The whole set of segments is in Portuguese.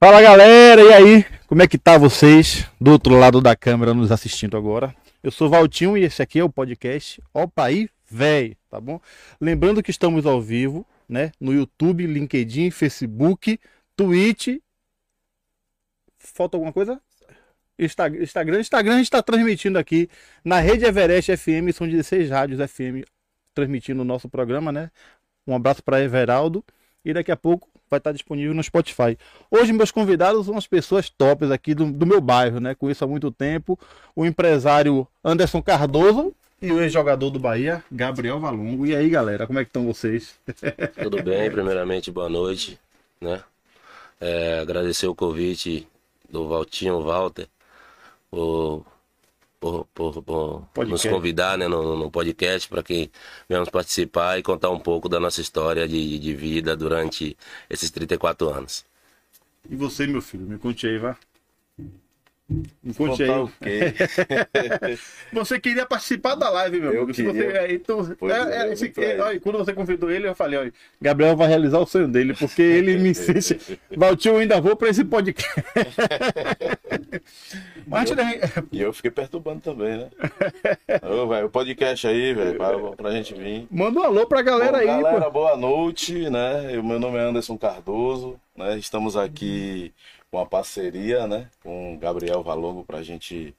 Fala galera, e aí? Como é que tá vocês do outro lado da câmera nos assistindo agora? Eu sou Valtinho e esse aqui é o podcast Opa aí, véi, tá bom? Lembrando que estamos ao vivo, né? No YouTube, LinkedIn, Facebook, Twitch. Falta alguma coisa? Instagram, Instagram, Instagram a gente está transmitindo aqui na Rede Everest FM, são 16 rádios FM transmitindo o nosso programa, né? Um abraço para Everaldo e daqui a pouco vai estar disponível no Spotify. Hoje meus convidados são as pessoas tops aqui do, do meu bairro, né? Conheço há muito tempo o empresário Anderson Cardoso e o ex-jogador do Bahia, Gabriel Valongo. E aí, galera, como é que estão vocês? Tudo bem, primeiramente, boa noite, né? É, agradecer o convite do Valtinho Walter por, por, por, por nos convidar né, no, no podcast para que venhamos participar e contar um pouco da nossa história de, de vida durante esses 34 anos. E você, meu filho, me conte aí, vá. Me conte aí. O quê? você queria participar da live, meu amigo. Você, é, então, é, é, esse, olha, quando você convidou ele, eu falei, olha, Gabriel vai realizar o sonho dele, porque ele me insiste. Valtinho, eu ainda vou para esse podcast. Mas, e, eu, e eu fiquei perturbando também, né? Ô, o podcast aí, velho, pra, pra gente vir. Manda um alô pra galera Bom, aí, Galera, pô. boa noite, né? O meu nome é Anderson Cardoso, né? Estamos aqui... Uhum uma parceria né, com o Gabriel Valongo para a gente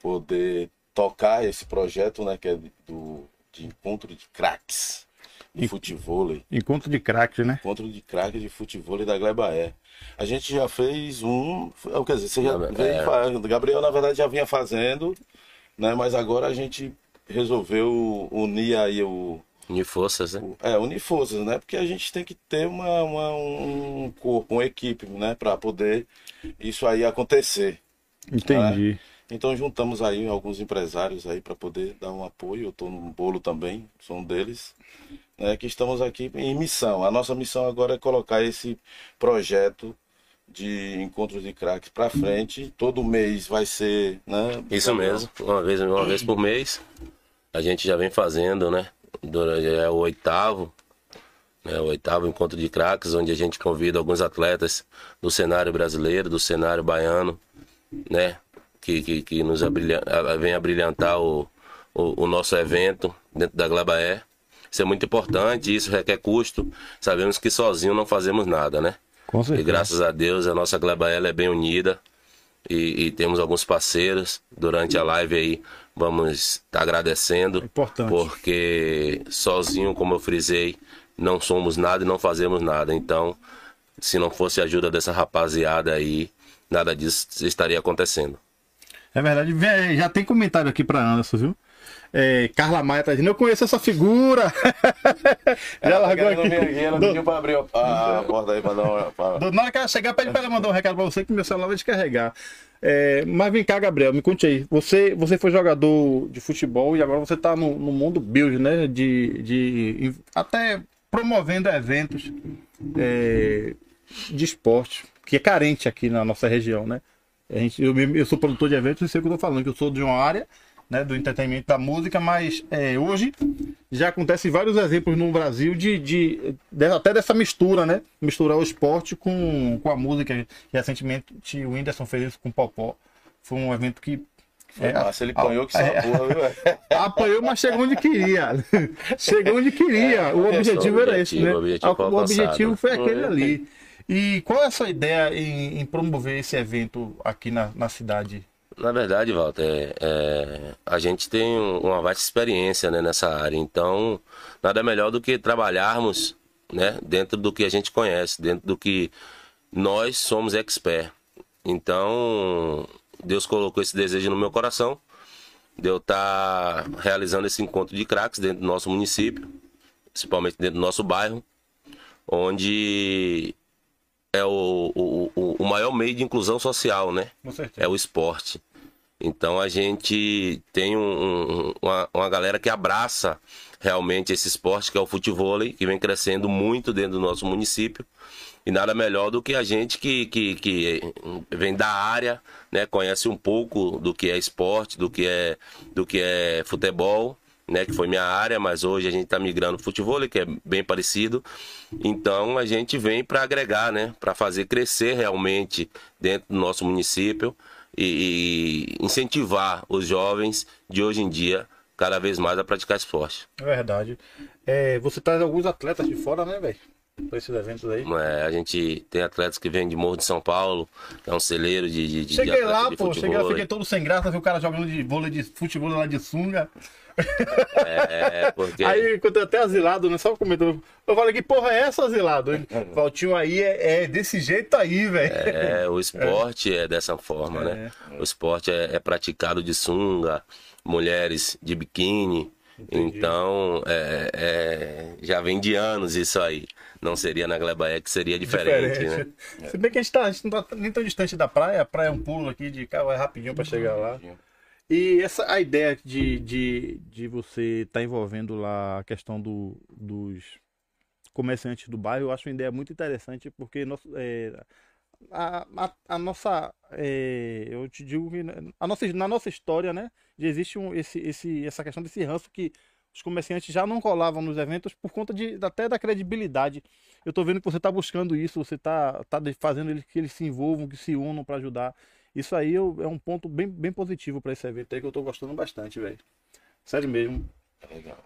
poder tocar esse projeto né, que é do, de encontro de craques de futebol. Encontro de craques, né? Encontro de craques de futebol da Glebaé. A gente já fez um. Quer dizer, você já veio, Gabriel, na verdade, já vinha fazendo, né? Mas agora a gente resolveu unir aí o, Unir forças, né? É, unir forças, né? Porque a gente tem que ter uma, uma um corpo, uma equipe, né? Para poder isso aí acontecer. Entendi. Né? Então juntamos aí alguns empresários aí para poder dar um apoio. Eu estou no bolo também, sou um deles. Né, que estamos aqui em missão. A nossa missão agora é colocar esse projeto de encontros de craques para frente. Todo mês vai ser, né? Isso mesmo, uma vez, uma vez por mês. A gente já vem fazendo, né? É o oitavo, né, o oitavo encontro de craques, onde a gente convida alguns atletas do cenário brasileiro, do cenário baiano, né, que, que, que nos abrilha, vem a brilhantar o, o, o, nosso evento dentro da Glabaé. Isso é muito importante, isso requer custo. Sabemos que sozinho não fazemos nada, né? Com certeza. E graças a Deus a nossa Glabaé é bem unida e, e, temos alguns parceiros durante a live aí vamos estar tá agradecendo Importante. porque sozinho como eu frisei não somos nada e não fazemos nada então se não fosse a ajuda dessa rapaziada aí nada disso estaria acontecendo é verdade já tem comentário aqui para Anderson viu é, Carla Maia tá dizendo, eu conheço essa figura. Já largou aqui. Ela pediu pra abrir a, a porta aí pra dar uma. Pra... Na hora que ela chegar, pede pra ela mandar um recado pra você que meu celular vai descarregar. É, mas vem cá, Gabriel, me conte aí. Você, você foi jogador de futebol e agora você tá no, no mundo build, né? De, de, até promovendo eventos é, de esporte, que é carente aqui na nossa região, né? A gente, eu, eu sou produtor de eventos e sei o que eu tô falando, que eu sou de uma área né, do entretenimento da música, mas é, hoje já acontecem vários exemplos no Brasil de, de, de, até dessa mistura, né? Misturar o esporte com, com a música. Recentemente o Whindersson fez isso com o Popó. Foi um evento que. É, massa, ele apanhou que é, porra, viu? Apanhou, mas chegou onde queria. chegou onde queria. É, o objetivo era esse, né? O objetivo, o objetivo foi aquele ali. E qual é a sua ideia em, em promover esse evento aqui na, na cidade? Na verdade, Walter, é, é, a gente tem uma vasta experiência né, nessa área, então nada melhor do que trabalharmos né, dentro do que a gente conhece, dentro do que nós somos expert. Então, Deus colocou esse desejo no meu coração de eu estar tá realizando esse encontro de craques dentro do nosso município, principalmente dentro do nosso bairro, onde é o, o, o maior meio de inclusão social, né? É o esporte. Então a gente tem um, um, uma, uma galera que abraça realmente esse esporte que é o futebol, que vem crescendo muito dentro do nosso município. E nada melhor do que a gente que, que, que vem da área, né, conhece um pouco do que é esporte, do que é, do que é futebol, né, que foi minha área, mas hoje a gente está migrando pro futebol, que é bem parecido. Então a gente vem para agregar, né, para fazer crescer realmente dentro do nosso município e, e incentivar os jovens de hoje em dia cada vez mais a praticar esporte. É verdade. É, você traz alguns atletas de fora, né, velho? Eventos aí. É, a gente tem atletas que vêm de Morro de São Paulo, é um celeiro de, de, de Cheguei atleta lá, de pô, cheguei lá, fiquei todo sem graça, vi o cara jogando de vôlei de futebol lá de sunga. É, porque Aí encontrei até asilado, né? Só comentou. Eu falei, que porra é essa, asilado? Valtinho aí é, é desse jeito aí, velho. é, o esporte é, dessa forma, né? O esporte é, é praticado de sunga, mulheres de biquíni. Então, é, é, já vem de anos isso aí. Não seria na Glebaé que seria diferente, né? Se bem que a gente, tá, a gente não tá nem tão distante da praia, a praia é um pulo aqui de carro, é rapidinho pra chegar lá. E essa a ideia de, de, de você estar envolvendo lá a questão do, dos comerciantes do bairro, eu acho uma ideia muito interessante, porque nosso, é, a, a, a nossa. é, eu te digo que a nossa, na nossa história, né? Já existe um, esse, esse, essa questão desse ranço que os comerciantes já não colavam nos eventos por conta de, até da credibilidade. Eu tô vendo que você está buscando isso, você está tá de- fazendo eles que eles se envolvam, que se unam para ajudar. Isso aí é um ponto bem, bem positivo para esse evento aí que eu tô gostando bastante, velho. Sério mesmo. Legal.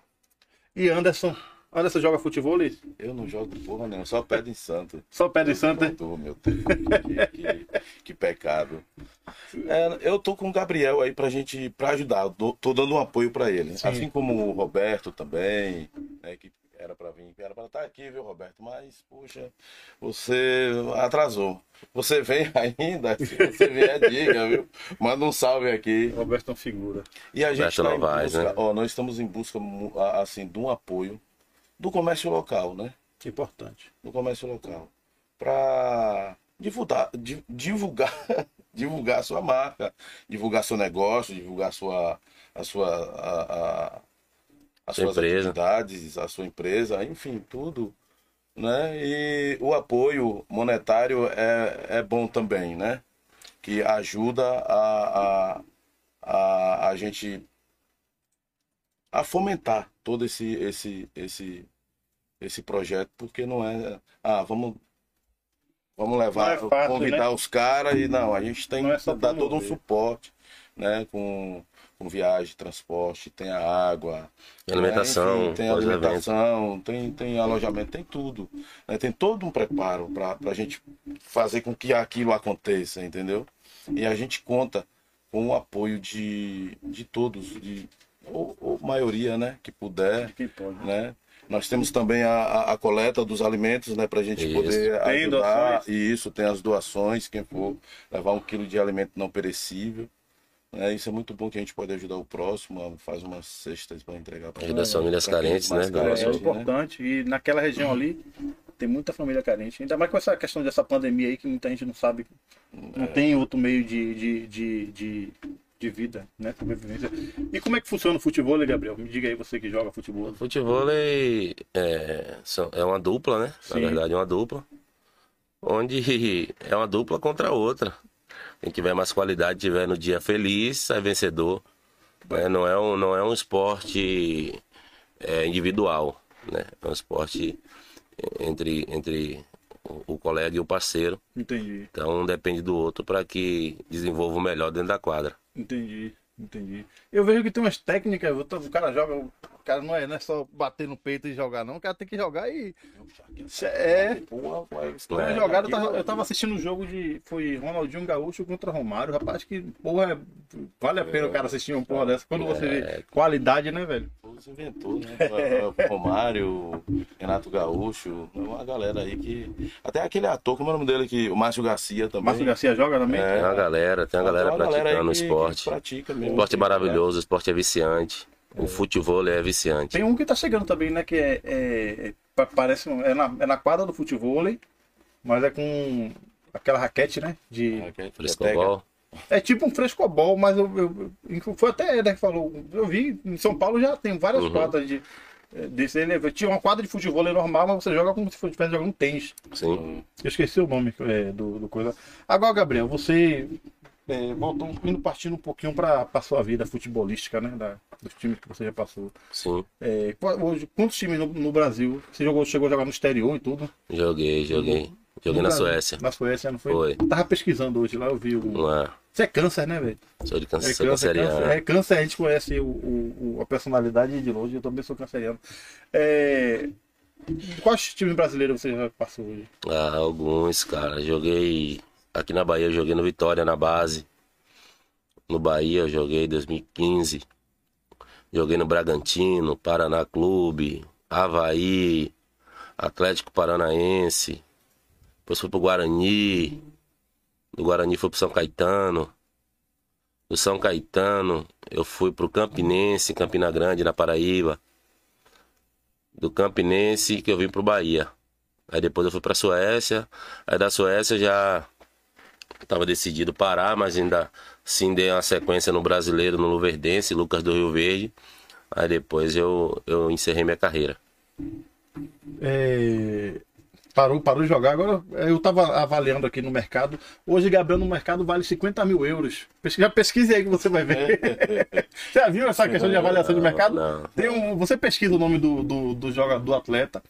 E Anderson? Anderson joga futebol? Luiz? Eu não jogo porra nenhuma, só pé em santo. Só pé de santo, né? Tô, meu Deus, que, que- que pecado. É, eu tô com o Gabriel aí pra gente, pra ajudar, dou- tô dando um apoio pra ele. Sim. Assim como o Roberto também, né, que era pra vir, era pra estar aqui, viu, Roberto? Mas, poxa, você atrasou. Você vem ainda, se você vier, diga, viu? Manda um salve aqui. Roberto é uma figura. E a gente Roberto tá em Novaes, busca, né? ó, nós estamos em busca, assim, de um apoio do comércio local, né? Importante. do comércio local para divulgar, di- divulgar, divulgar a sua marca, divulgar seu negócio, divulgar a sua, a sua, a, a, as Sua suas empresa. atividades, a sua empresa, enfim, tudo, né? E o apoio monetário é, é bom também, né? Que ajuda a, a, a, a gente a fomentar todo esse, esse, esse, esse projeto, porque não é, ah, vamos, vamos levar, é fácil, convidar né? os caras e não, a gente tem é que dar todo um suporte, né, com, com viagem, transporte, tem a água, Tem alimentação, enfim, tem alimentação, tem, tem alojamento, tem tudo, né, tem todo um preparo para a gente fazer com que aquilo aconteça, entendeu? E a gente conta com o apoio de, de todos, de ou, ou maioria, né, que puder, Que pode. né? Nós temos também a, a, a coleta dos alimentos, né, para a gente Isso. poder Tem ajudar. doações? E isso tem as doações, quem for levar um quilo de alimento não perecível. Né? Isso é muito bom que a gente pode ajudar o próximo, faz umas cestas para entregar para Ajuda as famílias carentes, né, É, carentes, é nosso- importante. E naquela região ali tem muita família carente. Ainda mais com essa questão dessa pandemia aí que muita gente não sabe. Não tem outro meio de, de, de, de, de vida, né? Sobrevivência. E como é que funciona o futebol, Gabriel? Me diga aí você que joga futebol. Futebol é, é, é uma dupla, né? Sim. Na verdade, é uma dupla. Onde é uma dupla contra a outra. Quem tiver mais qualidade, tiver no dia feliz, sai vencedor. né? Não, é um, não é um esporte é, individual, né? É um esporte entre, entre o, o colega e o parceiro. Entendi, Então, um depende do outro para que desenvolva o melhor dentro da quadra. Entendi, entendi. Eu vejo que tem umas técnicas, o cara joga, o cara não é, não é só bater no peito e jogar, não. O cara tem que jogar e. É. Porra, mas- Uma É. jogada, eu tava, eu tava assistindo um jogo de. Foi Ronaldinho Gaúcho contra Romário. Rapaz, que porra. é- Vale a pena o cara assistir uma porra dessa. Quando você vê qualidade, né, velho? Você inventou, né? Romário, Renato Gaúcho, uma galera aí que. Até aquele ator, como é o nome dele aqui? O Márcio Garcia também. Márcio Garcia joga também? É. Tem uma galera, tem uma galera Tem uma praticando aí o que- esporte. que pratica O mesmo. esporte é maravilhoso, o esporte é viciante. O futebol é viciante. Tem um que tá chegando também, né? Que é. é- é- pa- parece. um- É na, é na quadra do futebol, mas é com aquela raquete, né? De, Frescobol. é tipo um frescobol, mas eu, eu- foi até Eder que falou. Eu vi, em São Paulo já tem várias Uhum. quadras de. é, Desse, ele, tinha uma quadra de futebol normal, mas você joga como se fosse jogando tênis. Sim. Eu esqueci o nome é, do, do coisa. Agora, Gabriel, você é, voltando, indo partindo um pouquinho para a sua vida futebolística, né? Da, dos times que você já passou. Sim, É, hoje, quantos times no, no Brasil? Você jogou, chegou a jogar no exterior e tudo? joguei, joguei. Joguei No na Brasil? Suécia. Na Suécia, não foi? Foi. Tava pesquisando hoje lá, eu vi o. Você é câncer, né, velho? sou de É câncer, câncer, canceriano. câncer, é câncer, a gente conhece o, o- o- a personalidade de longe, eu também sou canceriano. É, quais times brasileiros você já passou hoje? Ah, alguns, cara. Joguei aqui na Bahia, eu joguei no Vitória na base. No Bahia eu joguei em 2015. Joguei no Bragantino, Paraná Clube, Havaí, Atlético Paranaense. Depois fui pro Guarani. Do Guarani fui pro São Caetano. Do São Caetano eu fui pro Campinense, Campina Grande, na Paraíba. Do Campinense que eu vim pro Bahia. Aí depois eu fui pra Suécia. Aí da Suécia já tava decidido parar, mas ainda sim dei uma sequência no brasileiro, no Luverdense, Lucas do Rio Verde. Aí depois eu, eu encerrei minha carreira. É, parou, parou de jogar. Agora eu tava avaliando aqui no mercado. Hoje, Gabriel, no mercado vale 50 mil euros. Pesquisa, pesquise aí que você vai ver. Já viu essa questão de avaliação de mercado? não. Tem um, você pesquisa o nome do, do, do jogador, do atleta.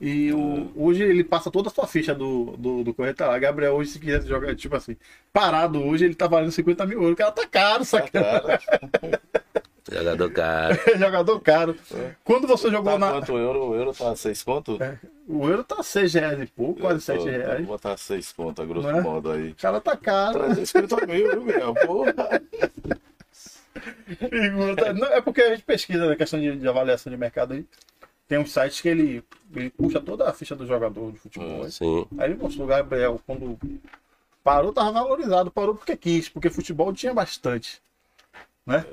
E o- hoje ele passa toda a sua ficha do, do, do corretor lá. Gabriel, hoje, se quiser jogar, tipo assim, parado hoje, ele tá valendo 50 mil euros. O cara tá caro, sacana. Cara, Jogador caro. Jogador caro. Quando você jogou tá na. quanto o euro? O euro tá 6 conto? É, o euro tá 6 reais e pouco, quase 7 Vou reais. botar 6 conto, a grosso é? modo aí. O cara tá caro. 350 mil, viu, Miguel? Porra. Não, é porque a gente pesquisa na questão de, de avaliação de mercado aí. Tem uns sites que ele, ele puxa toda a ficha do jogador de futebol. aí. Sim. Aí ele mostrou o Gabriel quando parou, tava valorizado. Parou porque quis, porque futebol tinha bastante. Né?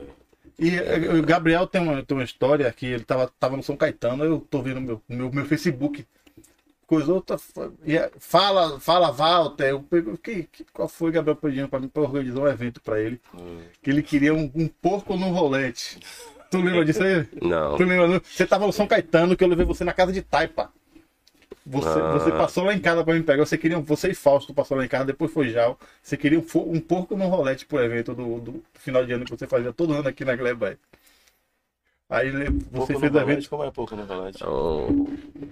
E o Gabriel tem uma, tem uma história que ele tava, tava no São Caetano, eu tô vendo meu, meu, meu Facebook. Coisa outra. é, Fala, fala, Walter. Eu que, que, qual foi, Gabriel, pedindo pra mim pra organizar um evento pra ele? Que ele queria um, um porco no rolete. Tu lembra disso aí? Não. Tu lembra? não? Você tava no São Caetano, que eu levei você na casa de Taipa. Você, Ah. você passou lá em casa pra me pegar. Você queria, um- você e Fausto passou lá em casa, depois foi Jal. Você queria um, um porco no rolete pro evento do, do final de ano que você fazia todo ano aqui na Gleba. Aí você Pouco fez evento. rolete, Como é pouco no rolete? O,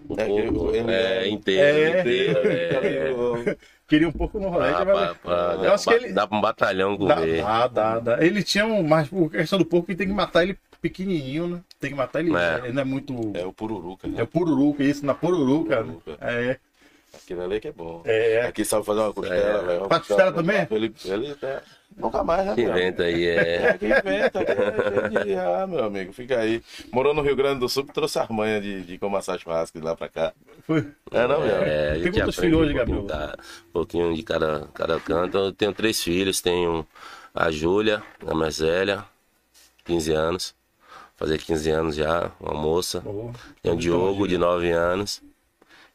o É que porco ele é é- inteiro. É. inteiro, é. Queria um porco no rolete. Dá, mas- pra- pra- eu acho que ele. dá pra um batalhão Dá, comer. dá, dá, dá. Ele tinha um. Mas a questão do porco, tem que matar ele pequenininho, né? Tem que matar ele. É. Ele não é muito. É o pururuca, É né? o pururuca, isso, na pururuca. né? Pururuca. É. Aquele ali que é bom. É. Aqui sabe fazer uma costela, É. velho. Faz costela também? Ele, ele é... Nunca mais, né? Que inventa aí, É, é. que inventa, é ah, meu amigo, fica aí. Morou no Rio Grande do Sul, trouxe a manha de, de como assar churrasco de lá pra cá. Foi. É, não, meu? É, Tem quantos filhos hoje, um pouquinho, Gabriel? tá? um pouquinho de cada, cada canto. Eu tenho três filhos, tenho a Júlia, a mais velha, 15 anos. Fazer 15 anos já, uma moça. Boa. Tem o Diogo, de 9 anos.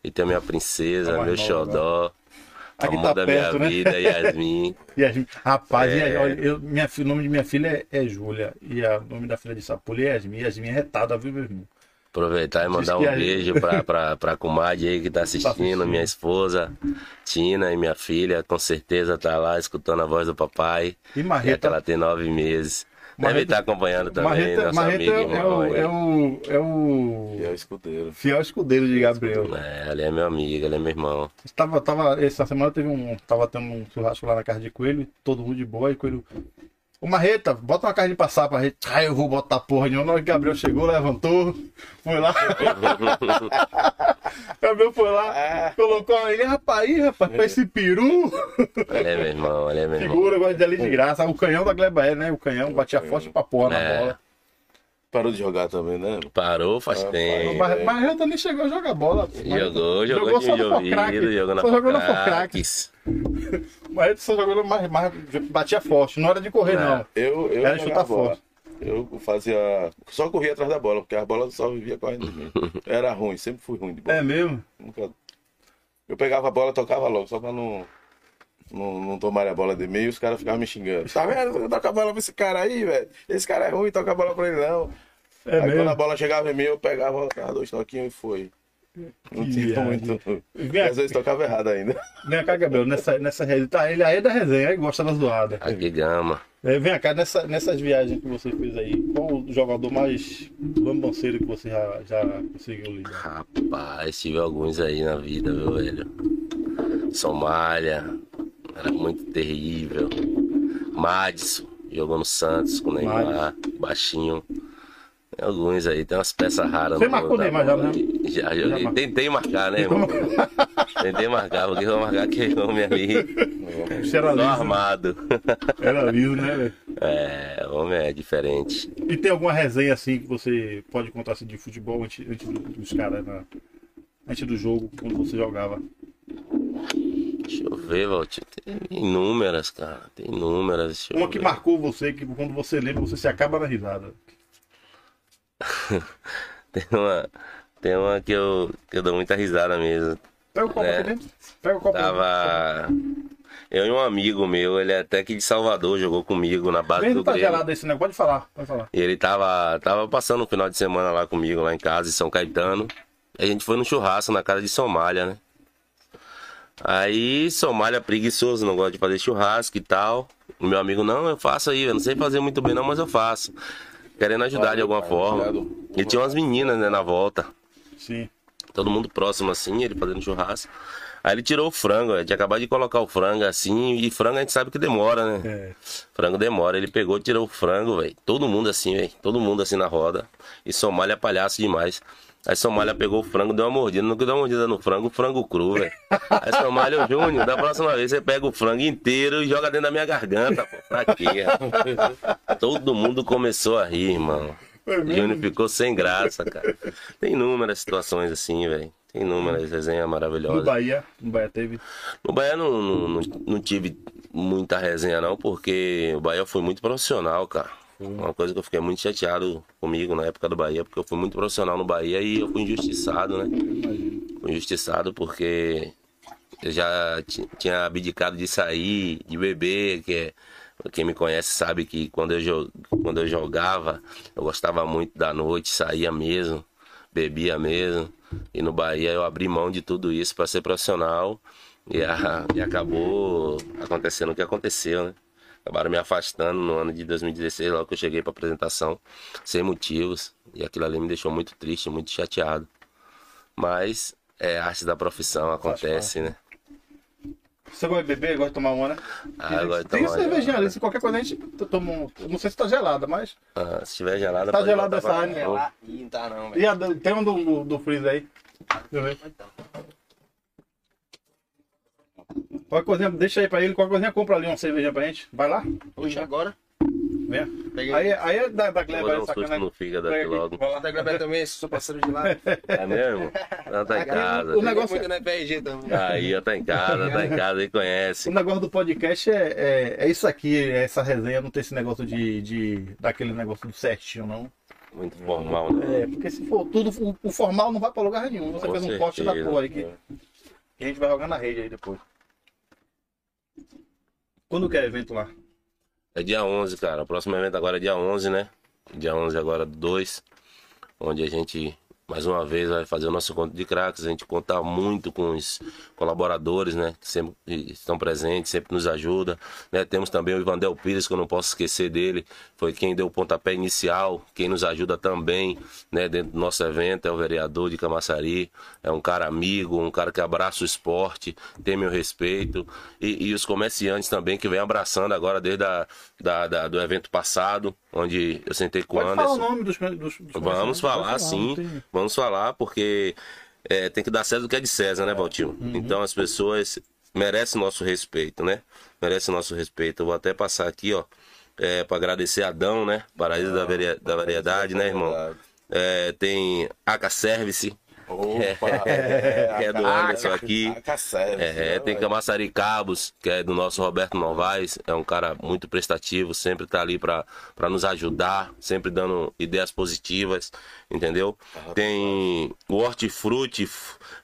E tem a minha princesa, A meu nova, xodó. Aqui amor tá da perto, minha né? vida, Yasmin. Yasmin. Rapaz, É. Olha, eu, minha, o nome de minha filha é, é Júlia. E a- o nome da filha de Sapulha é Yasmin. Yasmin é retada, viu, meu irmão? Aproveitar e mandar que um a- beijo pra, pra, pra comadre aí que tá assistindo, assistindo. minha esposa, Tina e minha filha, com certeza tá lá escutando a voz do papai. E É que Marreta. ela tem nove meses. Deve Marreta- estar acompanhando também, Marreta, nosso Marreta amigo é, o, é, o, é o o escudeiro. fiel escudeiro de Gabriel. É, ele é meu amigo, ele é meu irmão. Tava, tava, essa semana teve um. Tava tendo um churrasco lá na casa de Coelho, todo mundo de boa, e Coelho. Ô Marreta, bota uma carne de passar pra gente. Ah, eu vou botar porra nenhuma. Que Gabriel chegou, levantou, foi lá. Gabriel foi lá, colocou ele, rapaz, aí, rapaz, pra esse peru. Ele é meu irmão, ele é meu irmão. Figura, gosta de ali de graça. O canhão da Gleba é, né? O canhão batia forte pra porra na É. bola. Parou de jogar também, né? Parou faz Ah, tempo. Mas Marreta nem chegou a jogar bola. Jogou, jogou, só time de no ouvido, jogou na Só jogou no. Forcraques. Marreta só jogou mais, mais. Batia forte, não era de correr, É. não. Eu, eu Era chutar bola. forte. Eu fazia. Só corria atrás da bola, porque a bola só vivia correndo de mim. Eu era ruim, sempre fui ruim de bola. É mesmo? Nunca... Eu pegava a bola e tocava logo, só pra não, não, não tomar a bola de e os caras ficavam me xingando. Tá vendo? Eu toco a bola pra esse cara aí, velho. Esse cara é ruim, toca a bola pra ele não. É aí mesmo? quando a bola chegava em mim, eu pegava, dava dois toquinhos e foi. Não Que tinha viagem. muito. Vem Às vezes tocava errado ainda. Vem cá, Gabriel, nessa, nessa resenha. Tá, ele aí é da resenha, ele gosta da zoada. Aqui gama. É, vem cá, nessa, nessas viagens que você fez aí, qual o jogador mais bambanceiro que você já, já conseguiu lidar? Rapaz, tive alguns aí na vida, viu, velho? Somália, era muito terrível. Madison, jogou no Santos com o Neymar, baixinho. Tem alguns aí, tem umas peças raras. Você marcou na Neymar já, né? Já joguei. mar- Tentei marcar, né, irmão? Tentei marcar, porque eu vou marcar aquele homem ali. Você era liso, né? armado. Era liso, né, velho? É, o homem é diferente. E tem alguma resenha assim que você pode contar assim, de futebol antes, antes do- dos caras, na- antes do jogo, quando você jogava? Deixa eu ver, Valtinho. Tem inúmeras, cara. Tem inúmeras. Uma que ver. marcou você, que quando você lembra, você se acaba na risada. Tem uma, tem uma que, eu, que eu dou muita risada mesmo. Pega o copo É. aqui dentro. Pega o copo. Tava. Eu e um amigo meu, ele é até aqui de Salvador, jogou comigo na base Vem, do não tá Grêmio. gelado esse negócio, pode falar, pode falar. E ele tava, tava passando um final de semana lá comigo, lá em casa, em São Caetano. A gente foi no churrasco na casa de Somália, né? Aí, Somália preguiçoso, não gosta de fazer churrasco e tal. O meu amigo, não, eu faço aí, eu não sei fazer muito bem não, mas eu faço. Querendo ajudar de alguma forma. E tinha umas meninas, né, na volta. Sim. Todo mundo próximo assim, ele fazendo churrasco. Aí ele tirou o frango, tinha acabado de colocar o frango assim, e frango a gente sabe que demora, né? É. Frango demora. Ele pegou, tirou o frango, velho. Todo mundo assim, velho. Todo mundo assim na roda. E Somália é palhaço demais. Aí Somália pegou o frango, deu uma mordida. No que deu uma mordida no frango, frango cru, velho. Aí Somália, Júnior, da próxima vez você pega o frango inteiro e joga dentro da minha garganta, pô. Pra quê? Todo mundo começou a rir, irmão. Júnior ficou sem graça, cara. Tem inúmeras situações assim, velho. Tem inúmeras resenhas No maravilhosas. Bahia, no Bahia teve. No Bahia não, não, não, não tive muita resenha não, porque o Bahia foi muito profissional, cara. Uma coisa que eu fiquei muito chateado comigo na época do Bahia, porque eu fui muito profissional no Bahia e eu fui injustiçado, né? Fui injustiçado porque eu já ti- tinha abdicado de sair, de beber, que é, quem me conhece sabe que quando eu, quando eu jogava, eu gostava muito da noite, saía mesmo, bebia mesmo. E no Bahia eu abri mão de tudo isso para ser profissional e, a- e acabou acontecendo o que aconteceu, né? Acabaram me afastando no ano de 2016, logo que eu cheguei para apresentação, sem motivos. E aquilo ali me deixou muito triste, muito chateado. Mas é arte da profissão, acontece, né? Você gosta de beber, gosta de tomar uma, né? Ah, eu gosto de Tem tomar cervejinha ali, se qualquer coisa a gente toma um. Não sei se tá gelada, mas. Ah, se tiver gelada, Tá pode gelada essa área. Ih, não tá não, velho. E a, do- tem um do, do, do freezer aí. Deixa eu ver. Qualquer coisinha, deixa aí pra ele, qualquer coisinha compra ali uma cervejinha pra gente. Vai lá, Oxe, agora. vem. Peguei. Aí, aí é da, da Gleba Vou dar aí, um susto sacanagem. no fígado aqui logo. vai lá. Da Gleba também, sou parceiro de lá. É mesmo? Ela tá em Aqui, casa. o negócio- muito na FRG também. Aí, ela tá em casa, tá em casa e O conhece. negócio do podcast é, é, é isso aqui, é essa resenha, não tem esse negócio de, de daquele negócio do certinho, não. Muito formal, né? É, porque se for tudo, o, o formal não vai pra lugar nenhum. Você Com fez um corte da certeza. porra aí que, que a gente vai jogar na rede aí depois. Quando que é evento lá? É dia 11, cara. O próximo evento agora é dia 11, né? Dia 11 agora do 2. Onde a gente, mais uma vez, vai fazer o nosso encontro de craques. A gente conta muito com os colaboradores, né? Que sempre estão presentes, sempre nos ajudam. Né? Temos também o Ivandel Pires, que eu não posso esquecer dele. Foi quem deu o pontapé inicial, quem nos ajuda também, né? Dentro do nosso evento, é o vereador de Camaçari. É um cara amigo, um cara que abraça o esporte, tem meu respeito. E, e os comerciantes também, que vem abraçando agora desde a, da, da- do evento passado, onde eu sentei com o Pode falar o Anderson. nome dos, dos, dos Vamos falar, pode sim. tem- Vamos falar, porque é, tem que dar César o que é de César, né, Valtinho? Uhum. Então as pessoas merecem nosso respeito, né? Merecem nosso respeito. Eu vou até passar aqui, ó, é, para agradecer a Adão, né? Paraíso da, varia- da variedade, né, irmão? É, tem AK Service, Opa, que é do Anderson aqui. É, né, tem? Camaçari Cabos, que é do nosso Roberto Novaes, é um cara muito prestativo, sempre tá ali pra pra nos ajudar, sempre dando ideias positivas, entendeu? Tem o Hortifruti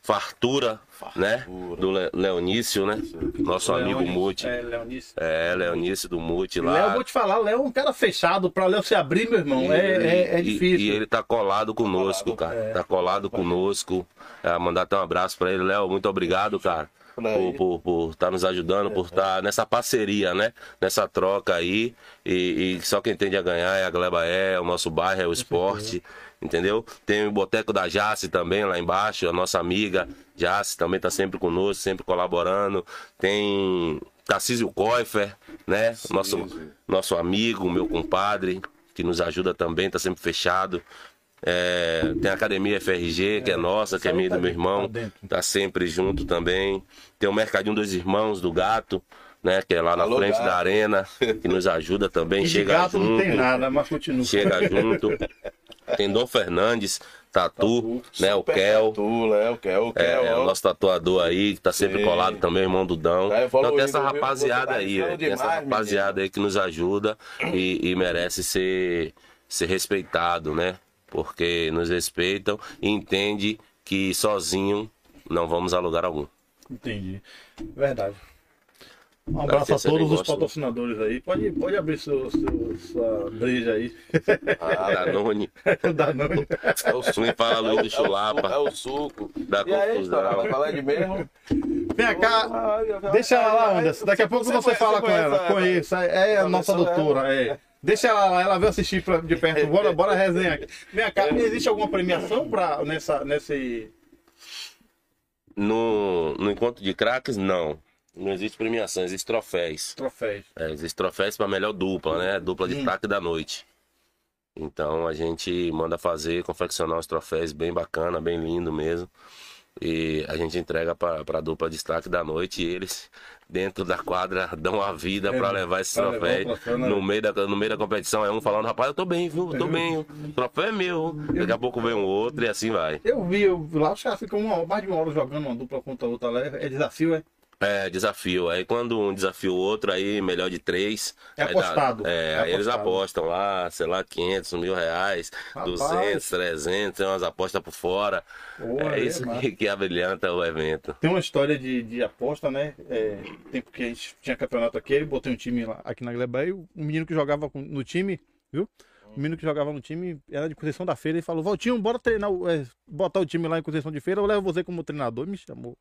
Fartura, né? Do Le- Leonício, né? Nosso amigo Muti. É, Leonício. É, Leonício do Muti Léo, lá. vou te falar, Léo é um cara fechado. Pra Léo se abrir, meu irmão, é, é, é E- difícil. E, ele tá colado conosco, Colado, cara. é. Tá colado conosco. É, mandar até um abraço pra ele, Léo. Muito obrigado, cara. Por. Por, por, estar nos ajudando, por estar nessa parceria, né? Nessa troca aí. E, e só quem tende a ganhar é a Gleba é, o nosso bairro é o esporte. Entendeu? Tem o Boteco da Jace também lá embaixo, a nossa amiga Jace também tá sempre conosco, sempre colaborando. Tem Tarcísio Koifer, né? Nosso, nosso amigo, meu compadre, que nos ajuda também, tá sempre fechado. É, tem a Academia FRG, que é nossa, que é minha e tá do meu dentro, irmão, tá tá sempre junto também. Tem o Mercadinho dos Irmãos do Gato, né? Que é lá na Alô, frente Gato. da arena, que nos ajuda também. E chega gato junto não tem nada, mas continua. chega junto. Tem Dom Fernandes, Tatu, né? O Kel. Tatu, né? O Kel, o Kel. É, é ó. o nosso tatuador aí, que tá sempre Sim. colado também, irmão do Dão. Tá Então tem essa rapaziada tá aí, arriscando ó, tem essa demais, rapaziada aí que nos ajuda e, e merece ser, ser respeitado, né? Porque nos respeitam e entende que sozinho não vamos a lugar algum. Entendi. Verdade. Um abraço a todos os negócio, né? patrocinadores aí. Pode, pode abrir seu, seu, sua breja aí. Ah, Danone, da não. É o suco. fala Luiz do É o suco, Chulapa, É o suco. da E aí, confusão. vai falar de mesmo? Vem cá. Deixa ela lá, Anderson. Daqui a pouco você, fala com ela. Conheço. É a nossa doutora. É. Deixa ela lá, ela veio assistir pra- de perto. Bora, bora resenhar aqui. Vem cá, existe alguma premiação pra, nessa, nesse. No, no encontro de craques, não. Não existe premiação, existe troféus. troféu? É, existe troféus para melhor dupla, né? Dupla de destaque da noite. Então a gente manda fazer, confeccionar uns troféus bem bacana, bem lindo mesmo. E a gente entrega para a dupla de destaque da noite e eles, dentro da quadra, dão a vida É, para levar esse troféu. né? No meio, da, no meio da competição é um falando, rapaz, eu tô bem, viu? Eu tô bem. O troféu é meu. Daqui a pouco vem um outro e assim vai. Eu vi, eu, lá os caras ficam uma, mais de uma hora jogando uma dupla contra a outra lá. É desafio, é? É, desafio. Aí quando um desafia o outro, aí melhor de três. É aí dá- apostado. é, É aí eles apostado. apostam lá, sei lá, 500, mil reais, Rapaz. 200, 300, tem umas apostas por fora. Porra, é isso massa. que, que abrilhanta o evento. Tem uma história de, de aposta, né? É, tempo que a gente tinha campeonato aqui, eu botei um time lá, aqui na Gleba e o menino que jogava no time, viu? O menino que jogava no time era de Conceição da Feira e falou: Valtinho, bora treinar, é, botar o time lá em Conceição de Feira, eu levo você como treinador. Me chamou.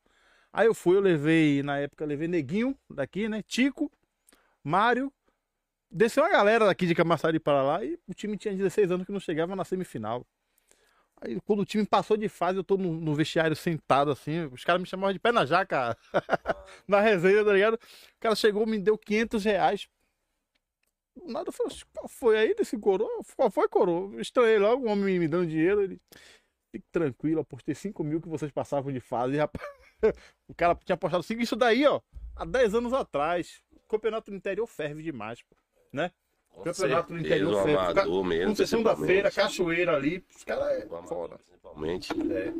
Aí eu fui, eu levei, na época, eu levei Neguinho daqui, né? Tico, Mário. Desceu uma galera daqui de Camaçari para lá e o time tinha 16 anos que não chegava na semifinal. Aí quando o time passou de fase, eu tô no, no vestiário sentado assim, os caras me chamavam de pé na jaca na resenha, tá ligado? O cara chegou, me deu 500 reais. Nada, eu falei, "Oxe, qual foi aí desse coroa? Qual foi, coroa? Estranhei logo, o homem me dando dinheiro. Ele, fique tranquilo, apostei 5 mil que vocês passavam de fase. rapaz. O cara tinha apostado 5, isso daí, ó, há 10 anos atrás. O campeonato do interior ferve demais, pô, né? Com Campeonato do interior o ferve. amador mesmo. Segunda-feira, cachoeira ali, os caras é O. Principalmente. É,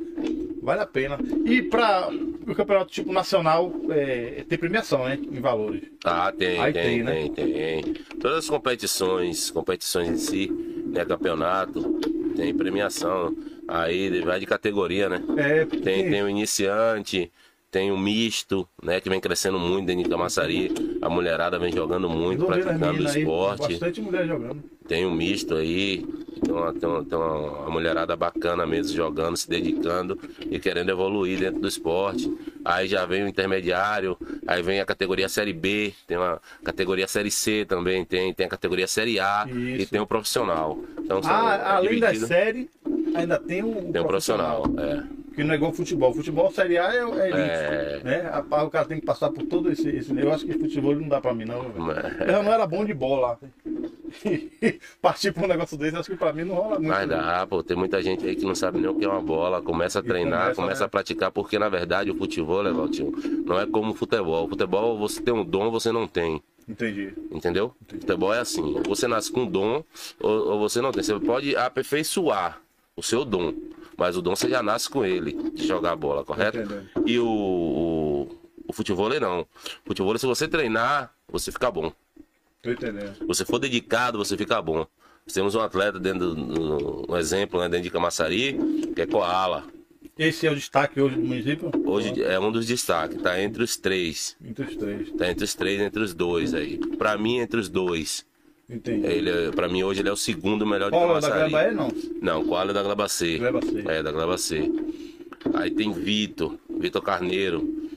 vale a pena. E para o campeonato tipo nacional, é, tem premiação, né? Em valores. Ah, tem, Aí tem, tem, tem, né? tem, Todas as competições, competições em si, né? Campeonato, tem premiação. Aí vai de categoria, né? É, Tem, tem o iniciante, tem o misto, né? Que vem crescendo muito dentro de Camaçari. A mulherada vem jogando muito, praticando meninas aí, esporte. Bastante mulher jogando. Tem um misto aí, tem uma, tem, uma, tem uma- mulherada bacana mesmo jogando, se dedicando e querendo evoluir dentro do esporte. Aí já vem o intermediário, aí vem a categoria Série B, tem uma categoria Série C também, tem, tem a categoria Série A e Isso. tem o profissional. Então Ah, além da série, ainda tem o, tem o profissional. É. Que não é igual futebol. Futebol Série A é, é elite. É. Né? O cara tem que passar por todo esse, esse. Eu acho que futebol não dá pra mim, não. velho. Eu não era bom de bola. Partir pra um negócio desse, acho que pra mim não rola muito. Mas dá, pô, tem muita gente aí que não sabe nem o que é uma bola, começa a E treinar, começa, começa, né? a praticar, porque na verdade o futebol, Levaltinho, não é como o futebol. O futebol, você tem um dom, você não tem. Entendi. Entendeu? Futebol é assim, ou você nasce com dom ou, ou você não tem. Você pode aperfeiçoar o seu dom, mas o dom você já nasce com ele, de jogar bola, correto? E o, o, o futebol não. O futebol, se você treinar, você fica bom. Tô entendendo. Você for dedicado, você fica bom. Nós temos um atleta dentro do, do- um exemplo, né, dentro de Camaçari, que é Koala. Esse é o destaque hoje do município? Hoje é um dos destaques, tá entre os três. Entre os três. Tá entre os três, entre os dois aí. Pra mim, entre os dois. Entendi. Ele, é- pra mim, hoje ele é o segundo melhor de Cola da Camaçari. Gleba é não? Não, Koala é da. Gleba C. É, da Gleba C. Aí tem Vitor, Vitor Carneiro,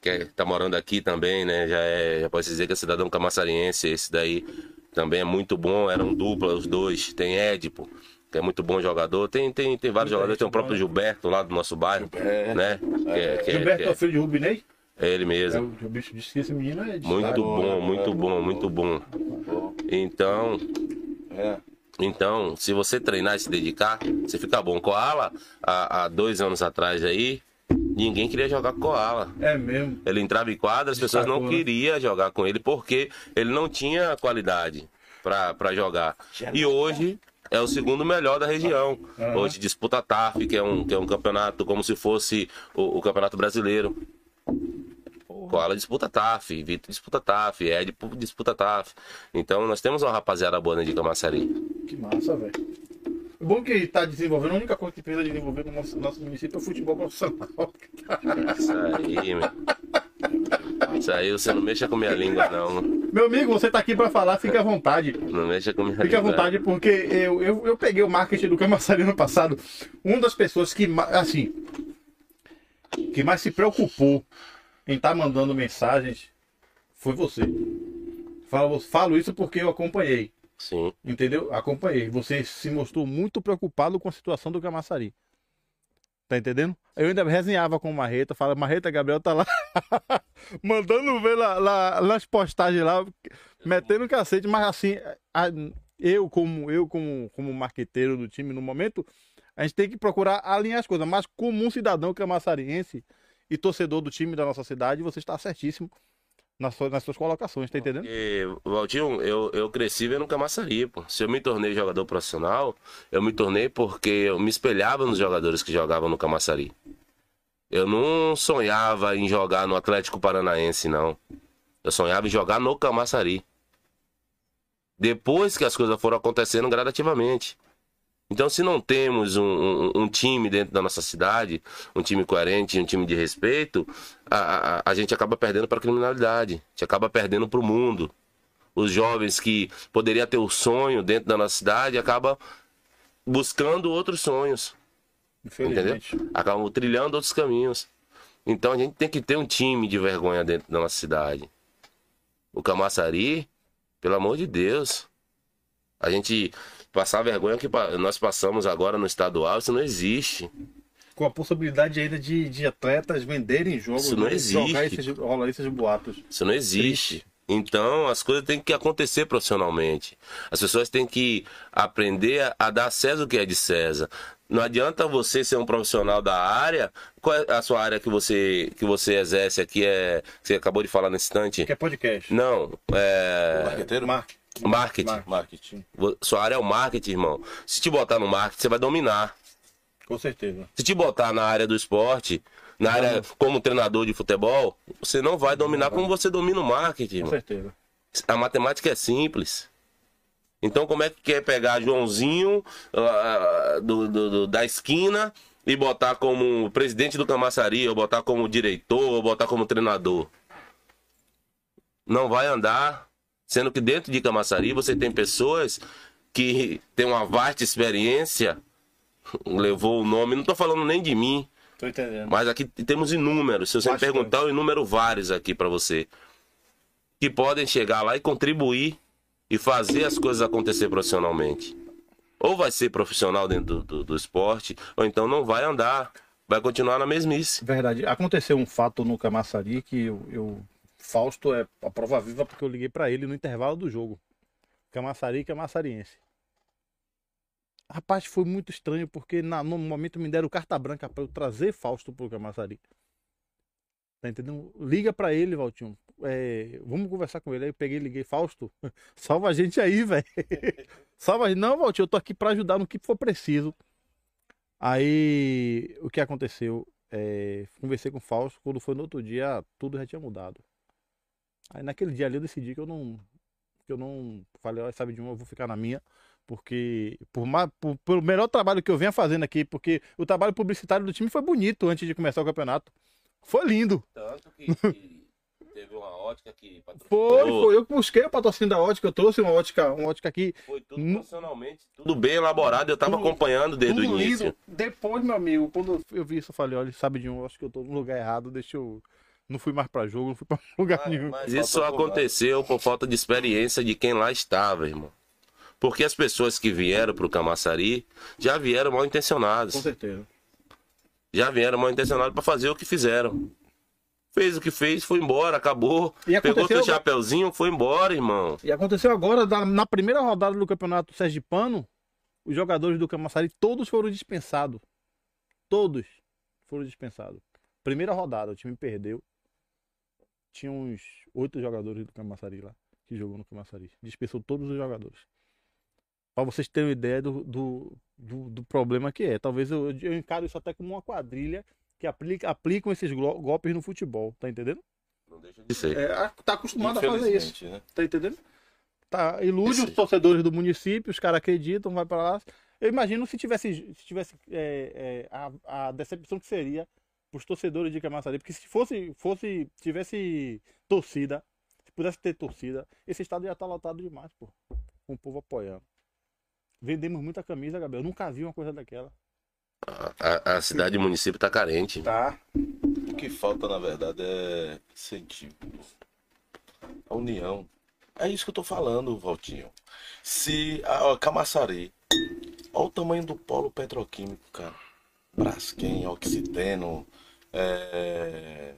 que é- tá morando aqui também, né? Já é, já pode dizer que é cidadão camaçariense. Esse daí também é muito bom, eram dupla os dois. Tem Édipo, que é muito bom jogador. Tem, tem, tem vários jogadores, tem o próprio Gilberto lá do nosso bairro, né? Que é, que é- Gilberto que é é- o filho de Rubinei? É ele É, mesmo. o bicho disse que esse menino é de Muito bom, muito bom, muito bom. Então, é. Então, se você treinar e se dedicar, você fica bom. Koala, há, há dois anos atrás aí, ninguém queria jogar com Koala. É mesmo. Ele entrava em quadra, as pessoas não né? queriam jogar com ele porque ele não tinha qualidade pra pra jogar. E hoje é o segundo melhor da região. Hoje disputa a TAF, que é um, que é um campeonato como se fosse o, o Campeonato Brasileiro. Koala disputa TAF, Vitor disputa TAF, Ed disputa TAF. Então nós temos uma rapaziada boa dentro de Camaçari. Que massa, velho. O bom que tá desenvolvendo, a única coisa que precisa desenvolver no nosso, nosso município é o futebol profissional. Isso aí, meu. Isso aí você não mexa com minha língua, não. Meu amigo, você tá aqui pra falar, fique à vontade. Não mexa com minha Fique à língua. vontade, porque eu, eu, eu peguei o marketing do Camaçari no passado. Uma das pessoas que, assim, que mais se preocupou em estar mandando mensagens foi você. Falo, falo isso porque eu acompanhei. Sim. Entendeu? Acompanhei. Você se mostrou muito preocupado com a situação do Camaçari. Tá entendendo? Eu ainda resenhava com o Marreta, fala, Marreta, Gabriel tá lá, mandando ver lá, lá- nas postagens lá, metendo cacete, mas assim, a- eu como eu como, como marqueteiro do time no momento, a gente tem que procurar alinhar as coisas, mas como um cidadão camaçariense e torcedor do time da nossa cidade, você está certíssimo nas suas, nas suas colocações, tá entendendo? Porque, Valtinho, eu, eu cresci vendo Camaçari, pô. Se eu me tornei jogador profissional, eu me tornei porque eu me espelhava nos jogadores que jogavam no Camaçari. Eu não sonhava em jogar no Atlético Paranaense, não. Eu sonhava em jogar no Camaçari. Depois que as coisas foram acontecendo gradativamente. Então, se não temos um, um- um time dentro da nossa cidade, um time coerente, um time de respeito, a, a, a gente acaba perdendo para a criminalidade, a gente acaba perdendo para o mundo. Os jovens que poderiam ter o sonho dentro da nossa cidade acabam buscando outros sonhos, entendeu? Acabam trilhando outros caminhos. Então a gente tem que ter um time de vergonha dentro da nossa cidade. O Camaçari, pelo amor de Deus, a gente passar a vergonha que nós passamos agora no estadual, isso não existe. com a possibilidade ainda de, de atletas venderem jogos, Isso não né? existe. jogar esses, rolar esses boatos. Isso não existe. Então, as coisas têm que acontecer profissionalmente. As pessoas têm que aprender a, a dar a César o que é de César. Não adianta você ser um profissional da área. Qual é a sua área que você, que você exerce aqui? É, você acabou de falar nesse instante? Que é podcast. Não, é. Marqueteiro? Marketing. Marketing. Marketing. Sua área é o marketing, irmão. Se te botar no marketing, você vai dominar. Com certeza. Se te botar na área do esporte, na área como treinador de futebol, você não vai dominar como você domina o marketing, Com irmão. certeza. A matemática é simples. Então, como é que quer pegar Joãozinho ah, do- do- do- da esquina e botar como presidente do Camaçari, ou botar como diretor, ou botar como treinador? Não vai andar. Sendo que dentro de Camaçari você tem pessoas que têm uma vasta experiência, levou o nome, não estou falando nem de mim, Tô entendendo. mas aqui temos inúmeros. Se você me perguntar, eu enumero vários aqui para você. Que podem chegar lá e contribuir e fazer as coisas acontecer profissionalmente. Ou vai ser profissional dentro do, do- do esporte, ou então não vai andar. Vai continuar na mesmice. Verdade. Aconteceu um fato no Camaçari que eu, eu- Fausto é a prova viva porque eu liguei pra ele no intervalo do jogo. Camaçari e Camaçariense. Rapaz, foi muito estranho porque na- no momento me deram carta branca pra eu trazer Fausto pro Camaçari. Tá entendendo? Liga pra ele, Valtinho. É, vamos conversar com ele. Aí eu peguei e liguei, Fausto, salva a gente aí, velho. salva a gente. Não, Valtinho, eu tô aqui pra ajudar no que for preciso. Aí, o que aconteceu? É, conversei com o Fausto, quando foi no outro dia, tudo já tinha mudado. Aí naquele dia ali eu decidi que eu não, que eu não falei, ó, sabe de um, eu vou ficar na minha. Porque, por mais, por, pelo melhor trabalho que eu venha fazendo aqui, porque o trabalho publicitário do time foi bonito antes de começar o campeonato. Foi lindo. Tanto que, que teve uma ótica que Foi, patrocinou. foi. Eu que busquei o patrocínio da ótica, eu trouxe uma ótica, uma ótica aqui. Foi tudo profissionalmente, tudo bem elaborado. Eu tava Tudo- acompanhando desde o início. lindo. Depois, meu amigo, quando eu vi isso, eu falei, olha, sabe de um, eu acho que eu tô no lugar errado, deixa eu. Não fui mais pra jogo, não fui pra lugar nenhum. Mas isso só aconteceu por falta de experiência de quem lá estava, irmão. Porque as pessoas que vieram pro Camaçari já vieram mal intencionados. Com certeza. Já vieram mal intencionados para fazer o que fizeram. Fez o que fez, foi embora, acabou. E Pegou seu chapeuzinho, foi embora, irmão. E aconteceu agora, na, na primeira rodada do campeonato Sergipano, os jogadores do Camaçari todos foram dispensados. Todos foram dispensados. Primeira rodada, o time perdeu. Tinha uns oito jogadores do Camaçari lá, que jogou no Camaçari. Dispensou todos os jogadores. Pra vocês terem uma ideia do, do, do, do problema que é. Talvez eu, eu encaro isso até como uma quadrilha que aplica, aplicam esses golpes no futebol, tá entendendo? Não deixa de ser. É, tá acostumado a fazer isso. Né? Tá entendendo? Tá, ilude Esse- os torcedores do município, os caras acreditam, vai pra lá. Eu imagino se tivesse, se tivesse é, é, a, a decepção que seria pros torcedores de Camaçari, porque se fosse, fosse, tivesse torcida, se pudesse ter torcida, esse estado ia estar lotado demais, pô, com o povo apoiando. Vendemos muita camisa, Gabriel. Eu nunca vi uma coisa daquela. A, a cidade e o município tá carente. Tá. O que falta, na verdade, é incentivo. A união. É isso que eu tô falando, Valtinho. Se a, a Camaçari, olha o tamanho do polo petroquímico, cara. Braskem, Oxiteno, é...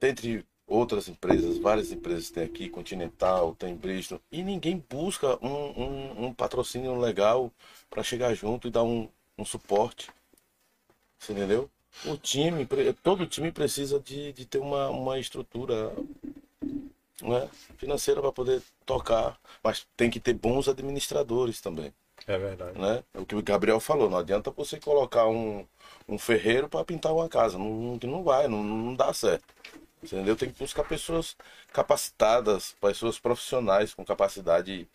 dentre outras empresas, várias empresas tem aqui, Continental, tem Bristol, e ninguém busca um, um, um patrocínio legal para chegar junto e dar um, um suporte. Você entendeu? O time, todo time precisa de, de ter uma, uma estrutura né, financeira para poder tocar, mas tem que ter bons administradores também. É verdade. Né? É o que o Gabriel falou, não adianta você colocar um, um ferreiro para pintar uma casa, não, não, vai, não, não dá certo. Entendeu? Tem que buscar pessoas capacitadas, pessoas profissionais com capacidade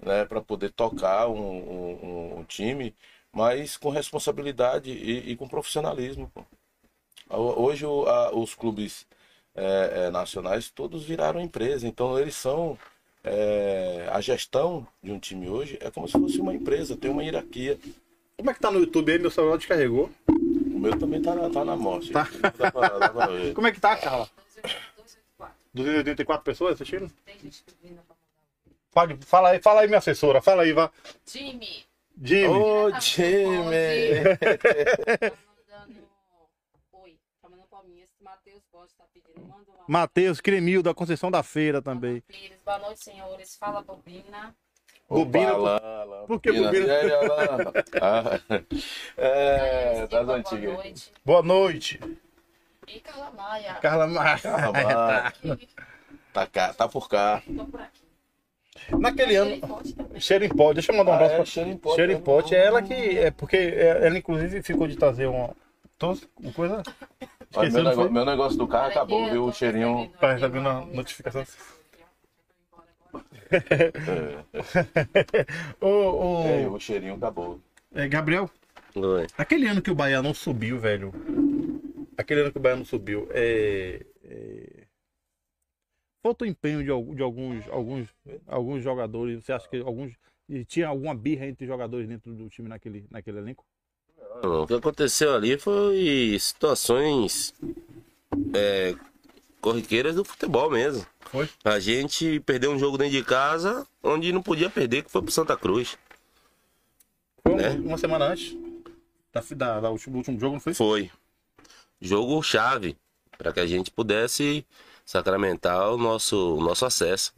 né, para poder tocar um, um- um time, mas com responsabilidade e, e com profissionalismo. pô. Ho- Hoje a- os clubes é, é, nacionais todos viraram empresa, então eles são é, a gestão de um time hoje é como se fosse uma empresa, tem uma hierarquia. Como é que tá no YouTube aí? Meu celular descarregou. O meu também tá, na- tá na morte. Tá. Pra ver. Como é que tá, Carla? 284. 284 pessoas assistindo? Tem gente vindo pra mandar. Pode, fala aí, fala aí, minha assessora. Fala aí, vá. Time! Jimmy. Ô, Tá time! Tá mandando. Oi, tá mandando palminhas. Matheus Borges tá pedindo. Manda uma. Matheus Cremil, da Conceição da Feira também. Pires, boa noite, senhores. Fala, Bobina. Bobina, Opa, Alain, Alain, Por que bobina? Ah, é, das boa antigas. noite. Boa noite. E Carla Maia. Carla Mar. Ah, Aqui, tá, cá, tá por cá. tô por aqui. Naquele Ele ano. Cheiro em pote, deixa eu mandar um Ah, abraço é, pra cheiro em pote, Cheiro em né? pote é ela que. É porque é- ela, inclusive, ficou de trazer uma. Uma coisa. Olha, Esqueceu, meu, meu negócio do carro acabou, viu? O cheirinho. Tá recebendo uma a notificação. Ô, ô, É, o cheirinho acabou. é, Gabriel, Oi. aquele ano que o Bahia não subiu, velho. Aquele ano que o Bahia não subiu, é. é... Falta o empenho de, de alguns, alguns, alguns jogadores. Você acha que alguns. e Tinha alguma birra entre jogadores dentro do time naquele, naquele elenco? O que aconteceu ali foi situações é, corriqueiras do futebol mesmo. Foi? A gente perdeu um jogo dentro de casa onde não podia perder, que foi pro Santa Cruz. Foi um- Né? uma semana antes da, da, da último, do último jogo, não foi? Foi. Jogo chave para que a gente pudesse sacramentar o nosso, o nosso acesso.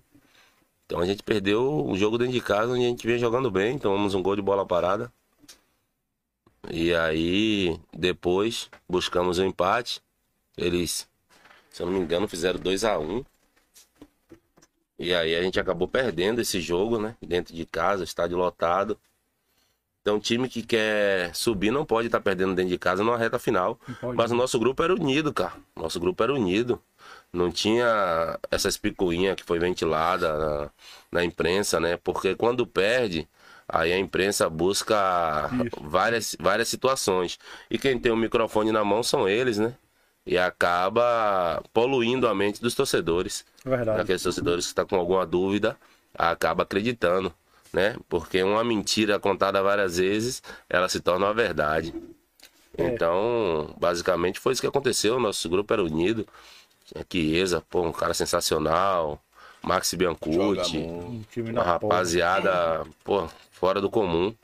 Então a gente perdeu o jogo dentro de casa onde a gente vinha jogando bem, tomamos um gol de bola parada. E aí depois buscamos o empate. Eles, se eu não me engano, fizeram 2 a 1 E aí a gente acabou perdendo esse jogo, né? Dentro de casa, estádio lotado. Então, time que quer subir não pode estar perdendo dentro de casa numa reta final. Mas o nosso grupo era unido, cara. Nosso grupo era unido. Não tinha essas picuinhas que foi ventilada na, na imprensa, né? Porque quando perde, aí a imprensa busca várias, várias situações. E quem tem o microfone na mão são eles, né? E acaba poluindo a mente dos torcedores. É verdade. Aqueles torcedores que estão com alguma dúvida, acaba acreditando, né? Porque uma mentira contada várias vezes, ela se torna uma verdade. É. Então, basicamente foi isso que aconteceu. Nosso grupo era unido. Tinha Chiesa, pô, um cara sensacional. Maxi Joga Biancucci. Um uma rapaziada, pô, fora do comum.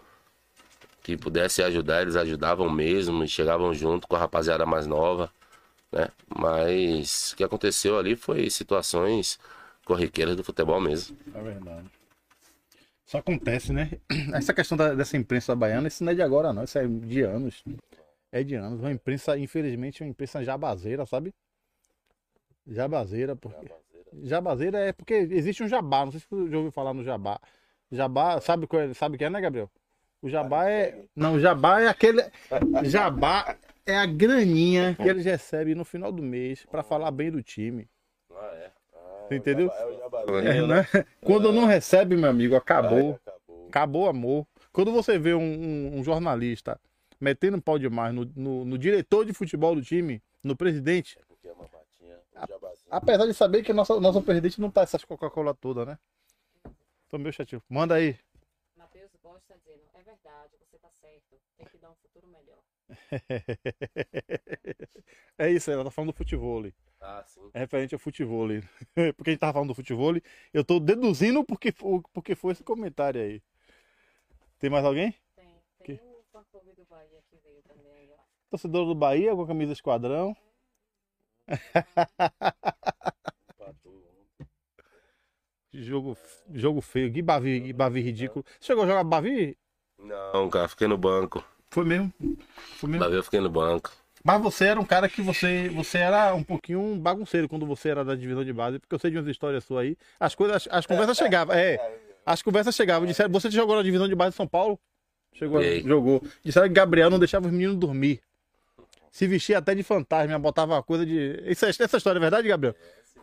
Que pudesse ajudar, eles ajudavam mesmo e chegavam junto com a rapaziada mais nova, né? Mas o que aconteceu ali foi situações corriqueiras do futebol mesmo. É verdade. Isso acontece, né? Essa questão da- dessa imprensa baiana, isso não é de agora, não. Isso é de anos. É de anos. Uma imprensa, infelizmente, uma imprensa jabazeira, sabe? Jabazeira, porque. Jabazeira é porque existe um jabá. Não sei se você já ouviu falar no jabá. Jabá, sabe qual é, sabe o que é, né, Gabriel? O jabá é. Não, o jabá é aquele. Jabá é a graninha que eles recebem no final do mês pra falar bem do time. Ah, é. Você entendeu? É o jabazinho, É, né? Quando não recebe, meu amigo, acabou. Acabou. Amor. Quando você vê um, um- um jornalista metendo um pau demais no, no- no diretor de futebol do time, no presidente, é apesar de saber que nosso, nosso presidente não tá essas Coca-Cola toda, né? Tô meio chateado. Manda aí. Matheus Borges está dizendo, é verdade, você tá certo. Tem que dar um futuro melhor. É isso, ela tá falando do futebol. Ah, sim. É referente ao futebol. Porque a gente tava falando do futebol, eu tô deduzindo porque, porque foi esse comentário aí. Tem mais alguém? Tem, tem o fã-clube do Bahia que veio também aí, ó. Torcedor do Bahia com a camisa esquadrão. Jogo, jogo feio. Gui Bavi, Gui Bavi ridículo. Você chegou a jogar Bavi? Não, cara, fiquei no banco. Foi mesmo. Foi mesmo. Ver, eu fiquei no banco. Mas você era um cara que você, você era um pouquinho bagunceiro quando você era da divisão de base, porque eu sei de umas histórias suas aí. As coisas, as conversas chegavam, é. As conversas chegavam. Disseram, você jogou na divisão de base de São Paulo? Chegou, Joguei. jogou. Disseram que Gabriel não deixava os meninos dormir. Se vestia até de fantasma, botava uma coisa de. Isso, é- essa história é verdade, Gabriel?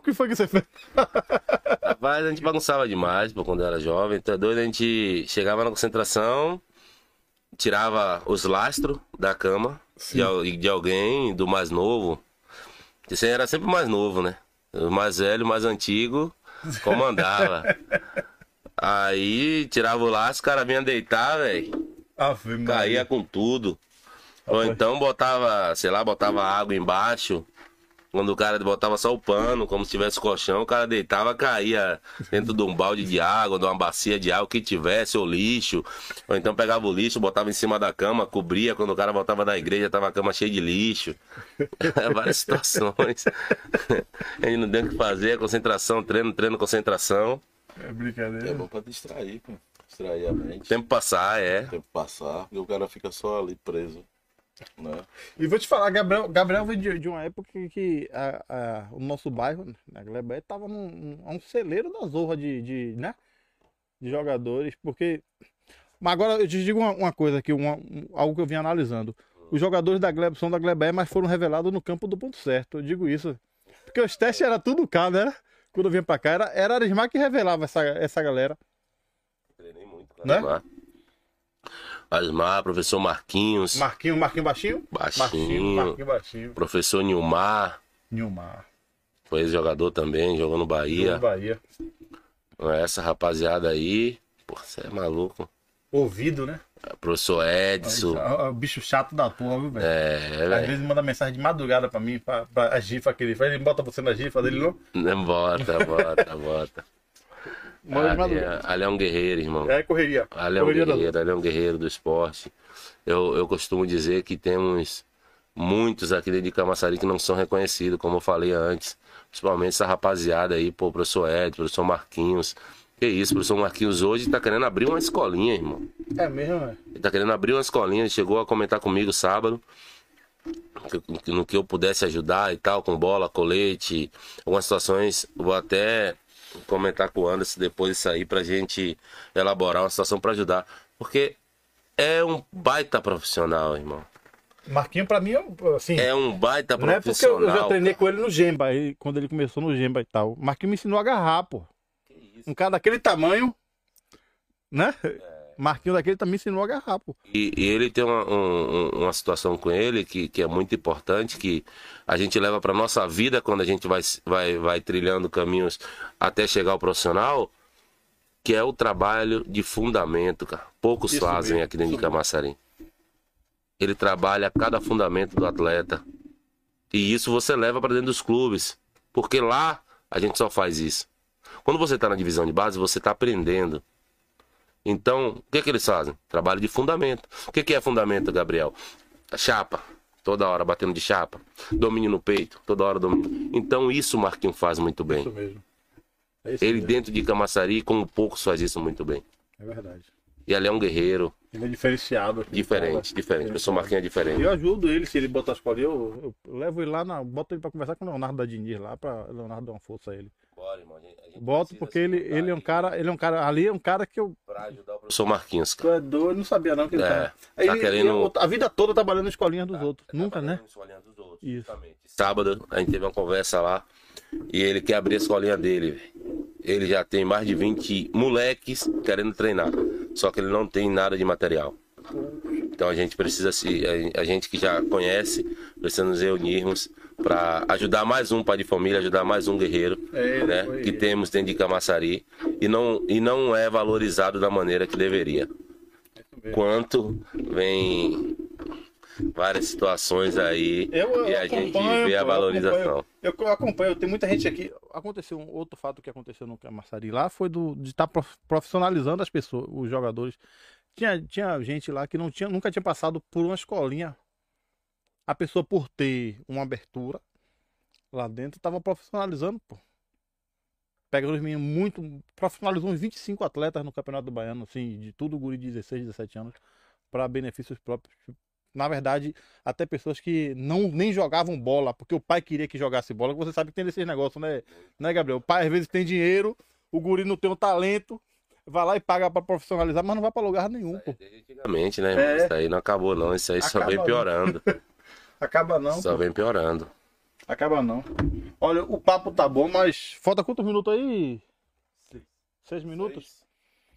O que foi que você fez? Rapaz, a gente bagunçava demais, pô, quando eu era jovem. Tá doido? A gente chegava na concentração, tirava os lastros da cama de, de alguém, do mais novo. Esse aí era sempre o mais novo, né? O mais velho, o mais antigo, comandava. Aí tirava o laço, o cara vinha deitar, velho. Caía com tudo. Ou então botava, sei lá, botava água embaixo. Quando o cara botava só o pano, como se tivesse colchão, o cara deitava, caía dentro de um balde de água, de uma bacia de água, o que tivesse, ou lixo. Ou então pegava o lixo, botava em cima da cama, cobria. Quando o cara voltava da igreja, tava a cama cheia de lixo. Várias situações. A gente não tem o que fazer, concentração, treino, treino, concentração. É É brincadeira. bom pra distrair, pô. Distrair a mente. Tempo passar, é. Tempo passar. E o cara fica só ali preso. Né? E vou te falar, Gabriel, Gabriel veio de, de uma época que, a- a- o nosso bairro, né, Glebé, tava num, um celeiro da zorra de, de, né, de jogadores, porque... Mas agora eu te digo uma, uma coisa aqui, uma- um- algo que eu vim analisando. Os jogadores da Glebé são da Glebé, mas foram revelados no campo do ponto certo, eu digo isso. Porque os testes era tudo cá, né? Quando eu vinha pra cá, era, era Arismar que revelava essa, essa galera. Treinei muito, Né? Arismar, professor Marquinhos, Marquinho, Marquinho baixinho? Baixinho, Marquinho baixinho. professor Nilmar, Nilmar. foi ex-jogador também, jogou no Bahia. Bahia. Essa rapaziada aí, pô, você é maluco. Ouvido, né? Professor Edson, É o bicho chato da porra, viu, velho? é, Às velho. vezes manda mensagem de madrugada pra mim, pra, pra a gifa que ele faz. Ele bota você na gifa dele, não? Não, Bota, bota, bota. Ali é, ali é um guerreiro, irmão. É correria. Ali é um correria guerreiro, ali é um guerreiro do esporte. Eu, eu costumo dizer que temos muitos aqui dentro de Camaçari que não são reconhecidos, como eu falei antes. Principalmente essa rapaziada aí, pô, professor Ed, professor Marquinhos. Que isso, professor Marquinhos hoje tá querendo abrir uma escolinha, irmão. É mesmo, velho. Ele tá querendo abrir uma escolinha, ele chegou a comentar comigo sábado. No que eu pudesse ajudar e tal, com bola, colete, algumas situações. Vou até comentar com o Anderson depois isso aí pra gente elaborar uma situação pra ajudar. Porque é um baita profissional, irmão. Marquinho, pra mim, é, assim. É um baita não é porque eu, já profissional. treinei com ele no Gemba, aí, quando ele começou no Gemba e tal. Marquinho me ensinou a agarrar, pô. Um cara daquele tamanho, né? Marquinho daquele também ensinou a agarrar, pô. E, e ele tem uma, um- um- uma situação com ele que, que é muito importante, que a gente leva para nossa vida quando a gente vai, vai, vai trilhando caminhos até chegar ao profissional, que é o trabalho de fundamento, cara. Poucos Isso fazem mesmo, aqui dentro de. Camaçari. Ele trabalha cada fundamento do atleta. E isso você leva para dentro dos clubes. Porque lá a gente só faz isso. Quando você está na divisão de base, você está aprendendo. Então, o que, que eles fazem? Trabalho de fundamento. O que, que é fundamento, Gabriel? Chapa. Toda hora batendo de chapa. Domínio no peito. Toda hora domínio. Então, isso o Marquinhos faz muito bem. Isso mesmo. É isso Ele mesmo. dentro de Camaçari, como poucos, faz isso muito bem. É verdade. E ele é um guerreiro Ele é diferenciado. aqui, diferente, fala. diferente. O professor Marquinhos é diferente. Eu ajudo ele, se ele botar as colinhas, eu, eu levo ele lá, na, boto ele pra conversar com o Leonardo da Diniz lá, pra Leonardo dar uma força a ele. Bora, irmão, a gente- a gente Boto porque ele, ele é um cara, ele é um cara, ali é um cara que eu. Pra ajudar o professor Marquinhos, Tu cara. é doido, eu não sabia não que ele É, tá. tá Ele- querendo- ele- a vida toda trabalhando na escolinha dos outros. Nunca, Trabalhando né? escolinha dos outros, Isso. justamente. Sábado a gente teve uma conversa lá e ele quer abrir a escolinha dele. Ele já tem mais de 20 moleques querendo treinar, só que ele não tem nada de material. Então a gente precisa se a- a gente que já conhece, precisa nos reunirmos para ajudar mais um pai de família, ajudar mais um guerreiro, É, né, foi que temos dentro de Camaçari e não e não é valorizado da maneira que deveria. Quanto vem várias situações aí Eu, e eu a gente vê a pô, eu valorização. acompanho. Eu, eu acompanho, tem muita gente aqui. Aconteceu um outro fato que aconteceu no Camaçari lá foi do, de estar profissionalizando as pessoas, os jogadores. Tinha, tinha gente lá que não tinha, nunca tinha passado por uma escolinha. A pessoa, por ter uma abertura lá dentro, estava profissionalizando, pô. Pega os meninos muito. Profissionalizou uns 25 atletas no Campeonato do Baiano, assim, de tudo guri de 16, 17 anos, para benefícios próprios. Na verdade, até pessoas que não nem jogavam bola, porque o pai queria que jogasse bola. Você sabe que tem desses negócios, né, né, Gabriel? O pai às vezes tem dinheiro, o guri não tem o talento, vai lá e paga pra profissionalizar, mas não vai pra lugar nenhum, pô. Antigamente, né? É. Isso aí não acabou, não. Isso aí só Acaba vem não. piorando. Acaba não, Só pô. vem piorando. Acaba não. Olha, o papo tá bom, mas falta quantos minutos aí? Seis minutos?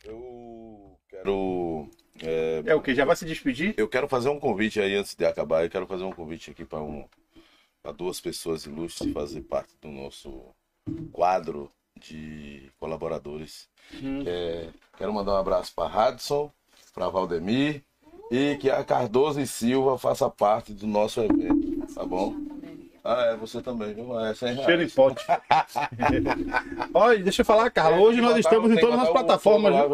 Eu quero. é, É o que? Já vai se despedir? eu quero fazer um convite aí antes de acabar. Eu quero fazer um convite aqui para um, pra duas pessoas ilustres fazer parte do nosso quadro de colaboradores. É, quero mandar um abraço para Radson, para Valdemir e que a Cardoso e Silva faça parte do nosso evento, tá bom? Ah, é, você também, viu? É 100 reais. Cheiro em pote. Olha, deixa eu falar, Carla. Hoje nós estamos em todas as plataformas. lá?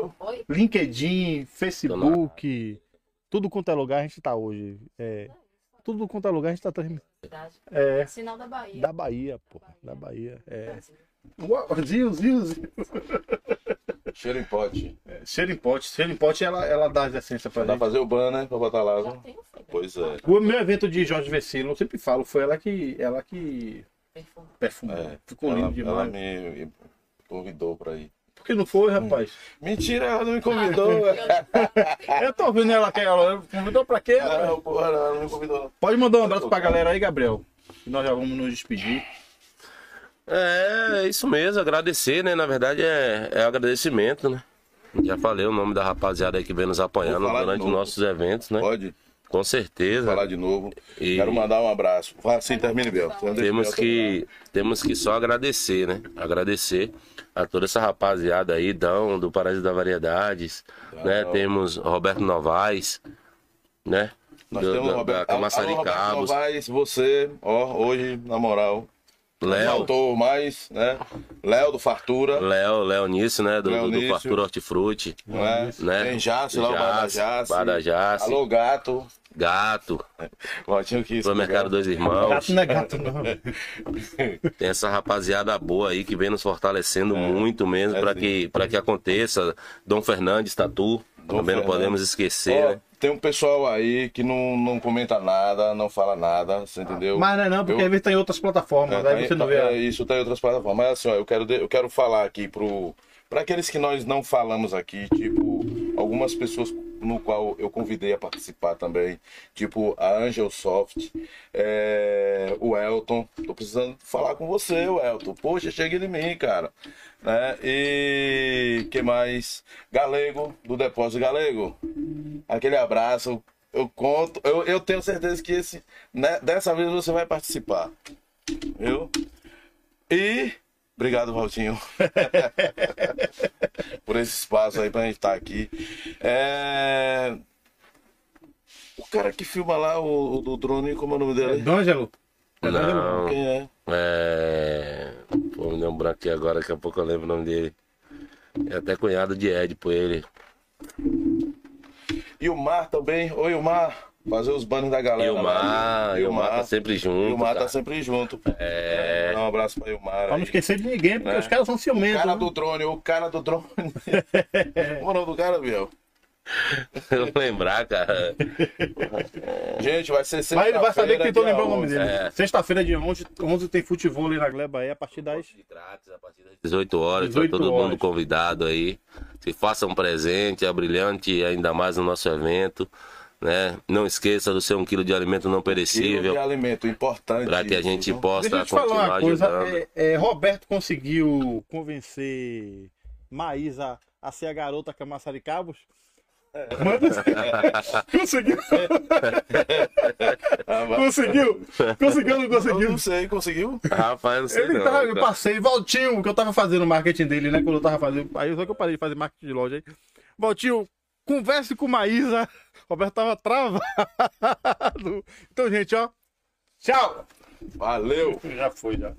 LinkedIn, Facebook, tudo quanto é lugar a gente tá hoje. É, tudo quanto é lugar a gente tá transmitindo. Verdade. É, Sinal da Bahia. da Bahia, pô. Da Bahia. É. Brasil. Zio. Cheiro em pote. Cheiro em pote. Cheiro em pote, ela, ela dá as essências pra Dá gente. pra fazer o banner pra botar lá, Já. Pois é. O meu evento de Jorge Vecino, eu sempre falo, foi ela que, ela que Perfume. perfumou. É, Ficou ela, lindo ela demais. me convidou pra ir. Por que não foi, rapaz? Mentira, ela não me convidou. Eu tô vendo ela que ela convidou pra quê? rapaz? Não, porra, ela não me convidou. não. Pode mandar um abraço pra galera aí, Gabriel. E nós já vamos nos despedir. É, é isso mesmo, agradecer, né? Na verdade é, é agradecimento, né? Já falei o nome da rapaziada aí que vem nos apoiando Vou durante nossos eventos, né? Pode Com certeza. falar de novo. E- Quero mandar um abraço. Fala assim, termine, Bel. Temos que, temos que só agradecer, né? Agradecer a toda essa rapaziada aí, Dão, do Paraíso da Variedades, né? Temos Roberto Novaes, né? Nós Do- temos da, Roberto, da Alô, Roberto Cabos, Novaes, você, ó, hoje, na moral. Léo, Faltou mais, né? Léo do Fartura, Léo, Léo Nício, né? Do, do, do. Fartura Hortifruti, é? né? Tem Jace lá, o Bar da Jace, Jace. Bar da Jace. Alô, gato. Gato, Botinho que isso. Supermercado Dois Irmãos. Gato não é gato, não. Tem essa rapaziada boa aí que vem nos fortalecendo muito mesmo é para que, pra que aconteça. Dom Fernandes, Tatu, também não podemos esquecer, Ó, né? tem um pessoal aí que não, não comenta nada, não fala nada, você entendeu? Mas não é não, porque Eu- às vezes tá em outras plataformas. É, aí tá- você não vê. é, a- isso tá em outras plataformas. Mas assim, ó, eu quero, de- eu quero falar aqui pro. Para aqueles que nós não falamos aqui, tipo, algumas pessoas no qual eu convidei a participar também, tipo a Angel Soft, é, o Elton. Tô precisando falar com você, o Elton. Poxa, chega em mim, cara. Né? E que mais? Galego, do Depósito Galego. Aquele abraço. Eu conto, eu, eu tenho certeza que esse, né, dessa vez você vai participar. Viu? E obrigado, Valtinho, por esse espaço aí pra gente estar aqui. É, O cara que filma lá, o, o do drone, como é o nome dele? D'Angelo? Não, Quem é? é. Pô, me lembrar aqui agora, daqui a pouco eu lembro o nome dele. É até cunhado de Ed, por ele. E o Mar também. Oi, o Mar. Fazer os banners da galera. E o Mar, lá. e o Mar tá sempre junto. E o Mar tá sempre junto. É. Dá um abraço pra Ilmar. Pra não esquecer de ninguém, porque É. os caras são O ciumentos. cara né? do drone, o cara do drone. Como é o nome do cara, Biel? Eu vou lembrar, cara. Gente, vai ser Mas ele vai saber que tentou lembrar o nome 11. dele. É. Sexta-feira de 11, 11 tem futebol ali na Gleba aí, a partir das... De craques, a partir das 18 horas, 18 tá todo horas. mundo convidado aí. Se faça um presente, é brilhante ainda mais no nosso evento. Né? Não esqueça do seu um quilo de alimento não Quilo de perecível, alimento importante. para que a gente possa Deixa eu te falar continuar uma coisa. ajudando. É, é, Roberto conseguiu convencer Maísa a ser a garota que é Massaricabos? Manda... conseguiu? Ah, conseguiu? Conseguiu ou não Eu conseguiu? não sei, conseguiu? Rapaz, não sei Ele não. tava, eu passei, Valtinho, que eu tava fazendo o marketing dele, né? Quando eu tava fazendo. Aí só que eu parei de fazer marketing de loja aí. Valtinho, converse com Maísa. Roberto tava travado. Então, gente, ó. Tchau! Valeu! Já foi, já.